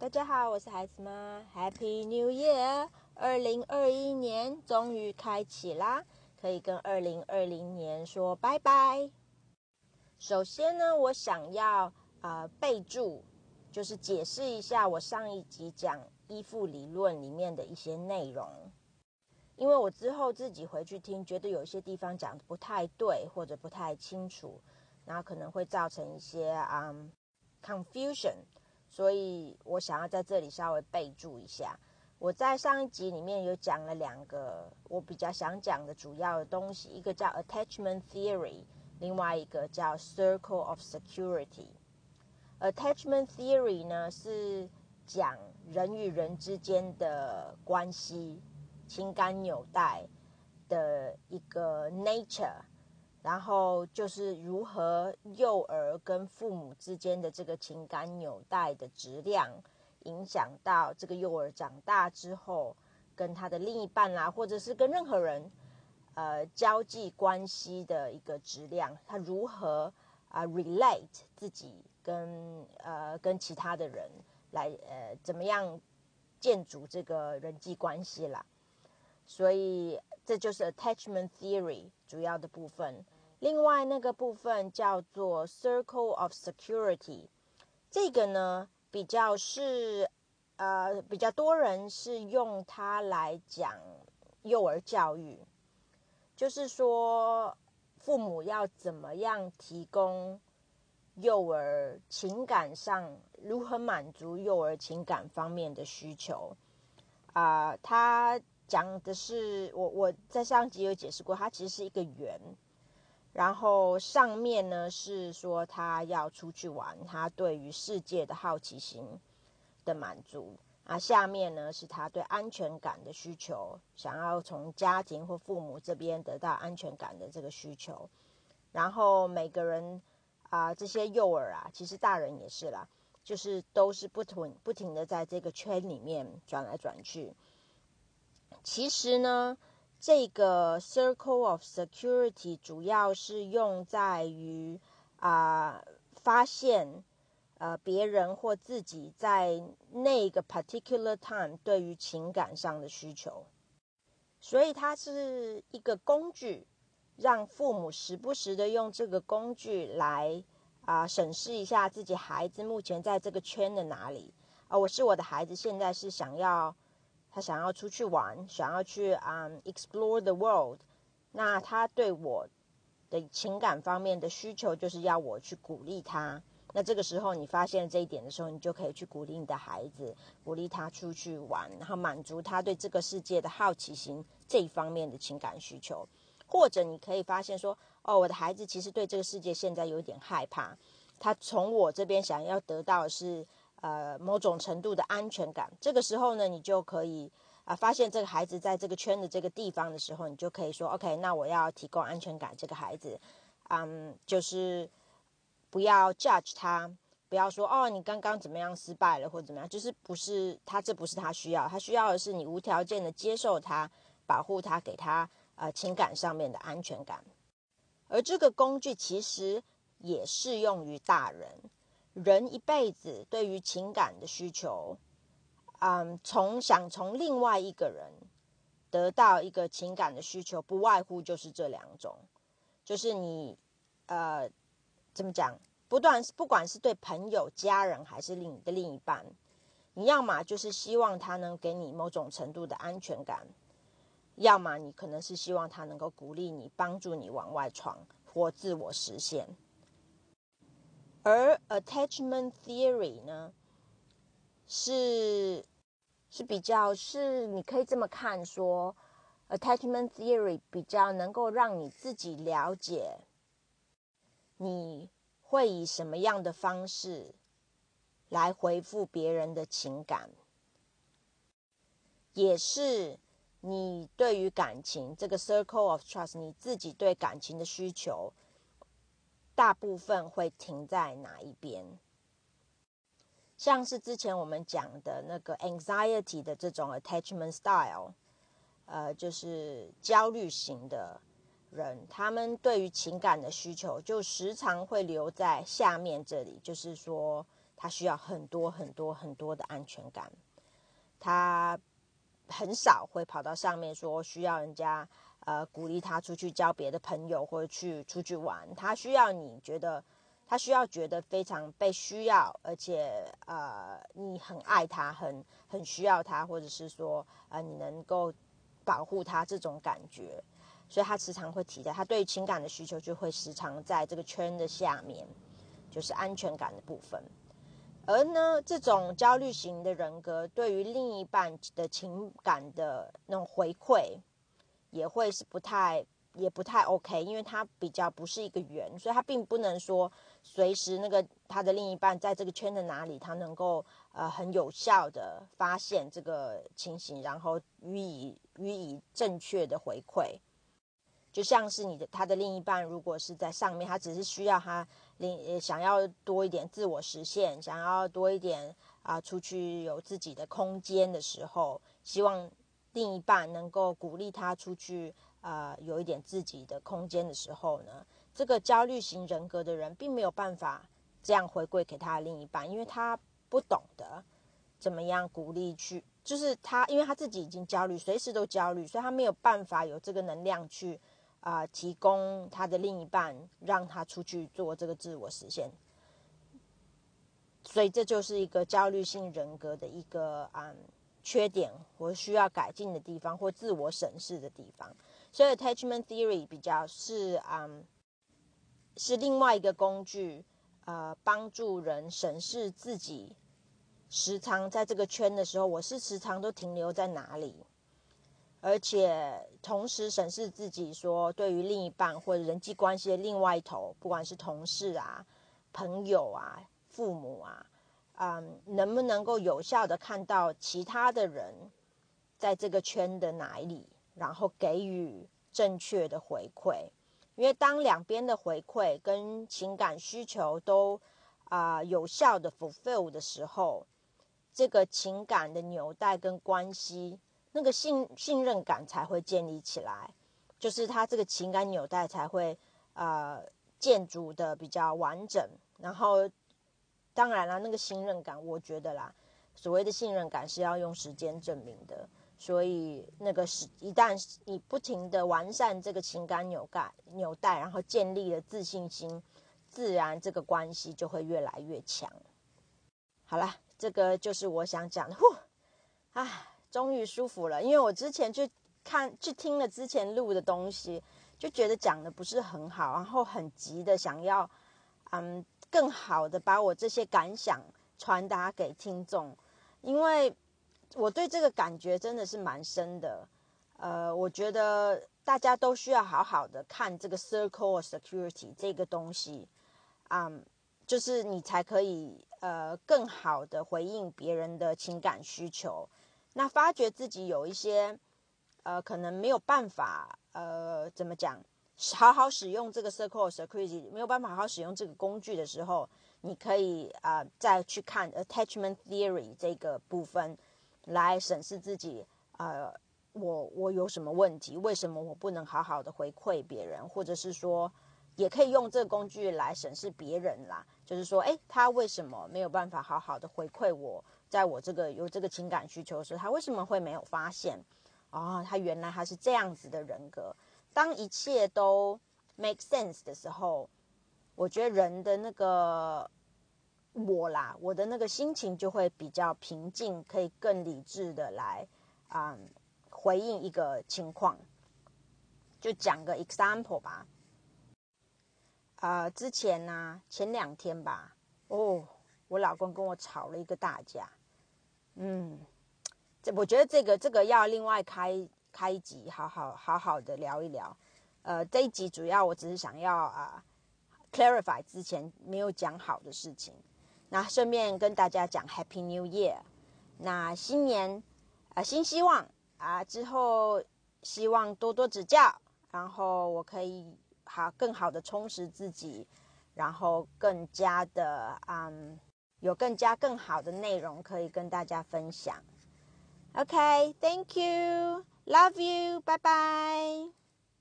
大家好，我是孩子妈，Happy New Year！二零二一年终于开启啦，可以跟二零二零年说拜拜。首先呢，我想要呃备注，就是解释一下我上一集讲依附理论里面的一些内容，因为我之后自己回去听，觉得有一些地方讲的不太对或者不太清楚，然后可能会造成一些嗯 confusion。所以我想要在这里稍微备注一下，我在上一集里面有讲了两个我比较想讲的主要的东西，一个叫 attachment theory，另外一个叫 circle of security。attachment theory 呢是讲人与人之间的关系、情感纽带的一个 nature。然后就是如何幼儿跟父母之间的这个情感纽带的质量，影响到这个幼儿长大之后跟他的另一半啦，或者是跟任何人，呃，交际关系的一个质量，他如何啊 relate 自己跟呃跟其他的人来呃怎么样建筑这个人际关系啦。所以这就是 attachment theory 主要的部分。另外那个部分叫做 circle of security，这个呢比较是呃比较多人是用它来讲幼儿教育，就是说父母要怎么样提供幼儿情感上如何满足幼儿情感方面的需求啊？他讲的是我我在上集有解释过，它其实是一个圆，然后上面呢是说他要出去玩，他对于世界的好奇心的满足啊。下面呢是他对安全感的需求，想要从家庭或父母这边得到安全感的这个需求。然后每个人啊，这些幼儿啊，其实大人也是啦，就是都是不停不停的在这个圈里面转来转去。其实呢，这个 circle of security 主要是用在于啊，发现呃别人或自己在那个 particular time 对于情感上的需求，所以它是一个工具，让父母时不时的用这个工具来啊审视一下自己孩子目前在这个圈的哪里啊，我是我的孩子，现在是想要。他想要出去玩，想要去啊，explore the world。那他对我的情感方面的需求，就是要我去鼓励他。那这个时候，你发现这一点的时候，你就可以去鼓励你的孩子，鼓励他出去玩，然后满足他对这个世界的好奇心这一方面的情感需求。或者你可以发现说，哦，我的孩子其实对这个世界现在有点害怕，他从我这边想要得到的是。呃，某种程度的安全感，这个时候呢，你就可以啊，发现这个孩子在这个圈的这个地方的时候，你就可以说，OK，那我要提供安全感，这个孩子，嗯，就是不要 judge 他，不要说哦，你刚刚怎么样失败了或怎么样，就是不是他，这不是他需要，他需要的是你无条件的接受他，保护他，给他呃情感上面的安全感，而这个工具其实也适用于大人。人一辈子对于情感的需求，嗯，从想从另外一个人得到一个情感的需求，不外乎就是这两种，就是你，呃，怎么讲？不断不管是对朋友、家人，还是另你的另一半，你要么就是希望他能给你某种程度的安全感，要么你可能是希望他能够鼓励你、帮助你往外闯或自我实现。而 attachment theory 呢，是是比较是你可以这么看说，attachment theory 比较能够让你自己了解，你会以什么样的方式来回复别人的情感，也是你对于感情这个 circle of trust，你自己对感情的需求。大部分会停在哪一边？像是之前我们讲的那个 anxiety 的这种 attachment style，呃，就是焦虑型的人，他们对于情感的需求就时常会留在下面这里，就是说他需要很多很多很多的安全感，他很少会跑到上面说需要人家呃鼓励他出去交别的朋友或者去出去玩，他需要你觉得他需要觉得非常被需要，而且呃你很爱他，很很需要他，或者是说呃你能够保护他这种感觉，所以他时常会提到，他对情感的需求就会时常在这个圈的下面，就是安全感的部分。而呢，这种焦虑型的人格对于另一半的情感的那种回馈，也会是不太也不太 OK，因为他比较不是一个圆，所以他并不能说随时那个他的另一半在这个圈的哪里，他能够呃很有效的发现这个情形，然后予以予以正确的回馈。就像是你的他的另一半，如果是在上面，他只是需要他另想要多一点自我实现，想要多一点啊出去有自己的空间的时候，希望另一半能够鼓励他出去啊有一点自己的空间的时候呢，这个焦虑型人格的人并没有办法这样回馈给他的另一半，因为他不懂得怎么样鼓励去，就是他因为他自己已经焦虑，随时都焦虑，所以他没有办法有这个能量去。啊，提供他的另一半，让他出去做这个自我实现，所以这就是一个焦虑性人格的一个啊缺点或需要改进的地方，或自我审视的地方。所以 attachment theory 比较是啊是另外一个工具，呃，帮助人审视自己时常在这个圈的时候，我是时常都停留在哪里。而且同时审视自己，说对于另一半或者人际关系的另外一头，不管是同事啊、朋友啊、父母啊，嗯，能不能够有效的看到其他的人在这个圈的哪里，然后给予正确的回馈？因为当两边的回馈跟情感需求都啊有效的 fulfill 的时候，这个情感的纽带跟关系。那个信信任感才会建立起来，就是他这个情感纽带才会呃建筑的比较完整。然后，当然了，那个信任感，我觉得啦，所谓的信任感是要用时间证明的。所以，那个是一旦你不停的完善这个情感纽带纽带，然后建立了自信心，自然这个关系就会越来越强。好了，这个就是我想讲的。呼，唉。终于舒服了，因为我之前去看、去听了之前录的东西，就觉得讲的不是很好，然后很急的想要，嗯，更好的把我这些感想传达给听众，因为我对这个感觉真的是蛮深的。呃，我觉得大家都需要好好的看这个 circle of security 这个东西，嗯，就是你才可以呃更好的回应别人的情感需求。那发觉自己有一些，呃，可能没有办法，呃，怎么讲，好好使用这个 circle security，没有办法好好使用这个工具的时候，你可以啊，再去看 attachment theory 这个部分，来审视自己，呃，我我有什么问题？为什么我不能好好的回馈别人？或者是说，也可以用这个工具来审视别人啦，就是说，哎，他为什么没有办法好好的回馈我？在我这个有这个情感需求的时候，他为什么会没有发现？哦，他原来他是这样子的人格。当一切都 make sense 的时候，我觉得人的那个我啦，我的那个心情就会比较平静，可以更理智的来啊回应一个情况。就讲个 example 吧。啊，之前呢，前两天吧，哦，我老公跟我吵了一个大架。嗯，这我觉得这个这个要另外开开一集，好好好好的聊一聊。呃，这一集主要我只是想要啊，clarify 之前没有讲好的事情。那顺便跟大家讲 Happy New Year，那新年啊新希望啊，之后希望多多指教，然后我可以好更好的充实自己，然后更加的嗯。有更加更好的内容可以跟大家分享。OK，Thank you，Love you，拜拜。